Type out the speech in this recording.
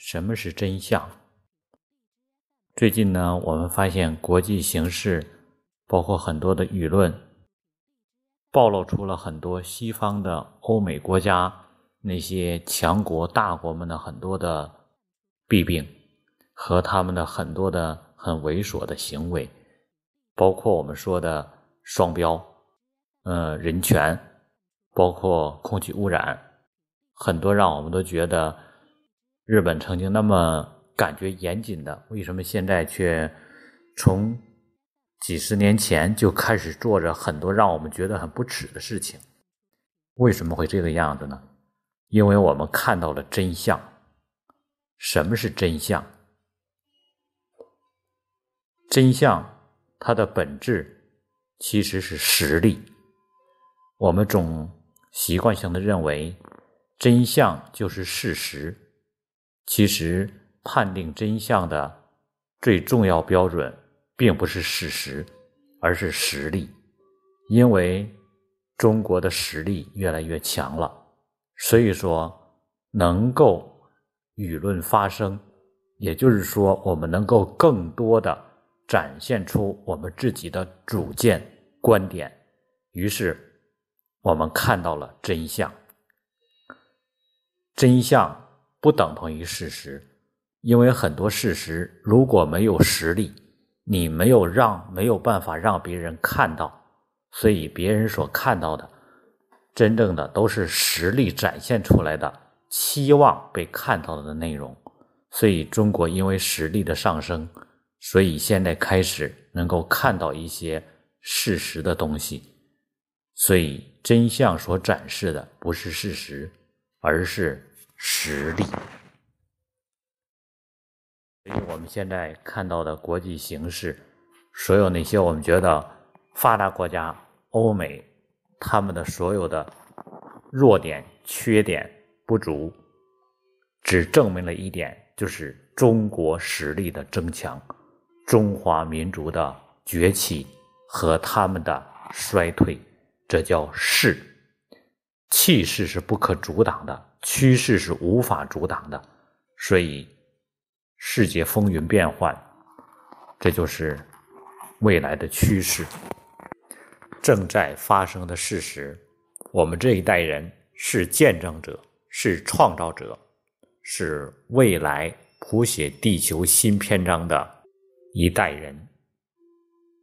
什么是真相？最近呢，我们发现国际形势，包括很多的舆论，暴露出了很多西方的欧美国家那些强国大国们的很多的弊病和他们的很多的很猥琐的行为，包括我们说的双标，呃，人权，包括空气污染，很多让我们都觉得日本曾经那么。感觉严谨的，为什么现在却从几十年前就开始做着很多让我们觉得很不耻的事情？为什么会这个样子呢？因为我们看到了真相。什么是真相？真相它的本质其实是实力。我们总习惯性的认为真相就是事实，其实。判定真相的最重要标准，并不是事实，而是实力。因为中国的实力越来越强了，所以说能够舆论发声，也就是说，我们能够更多的展现出我们自己的主见观点。于是，我们看到了真相。真相不等同于事实。因为很多事实，如果没有实力，你没有让没有办法让别人看到，所以别人所看到的，真正的都是实力展现出来的，期望被看到的内容。所以中国因为实力的上升，所以现在开始能够看到一些事实的东西。所以真相所展示的不是事实，而是实力。所以我们现在看到的国际形势，所有那些我们觉得发达国家、欧美他们的所有的弱点、缺点、不足，只证明了一点，就是中国实力的增强、中华民族的崛起和他们的衰退。这叫势，气势是不可阻挡的，趋势是无法阻挡的，所以。世界风云变幻，这就是未来的趋势，正在发生的事实。我们这一代人是见证者，是创造者，是未来谱写地球新篇章的一代人。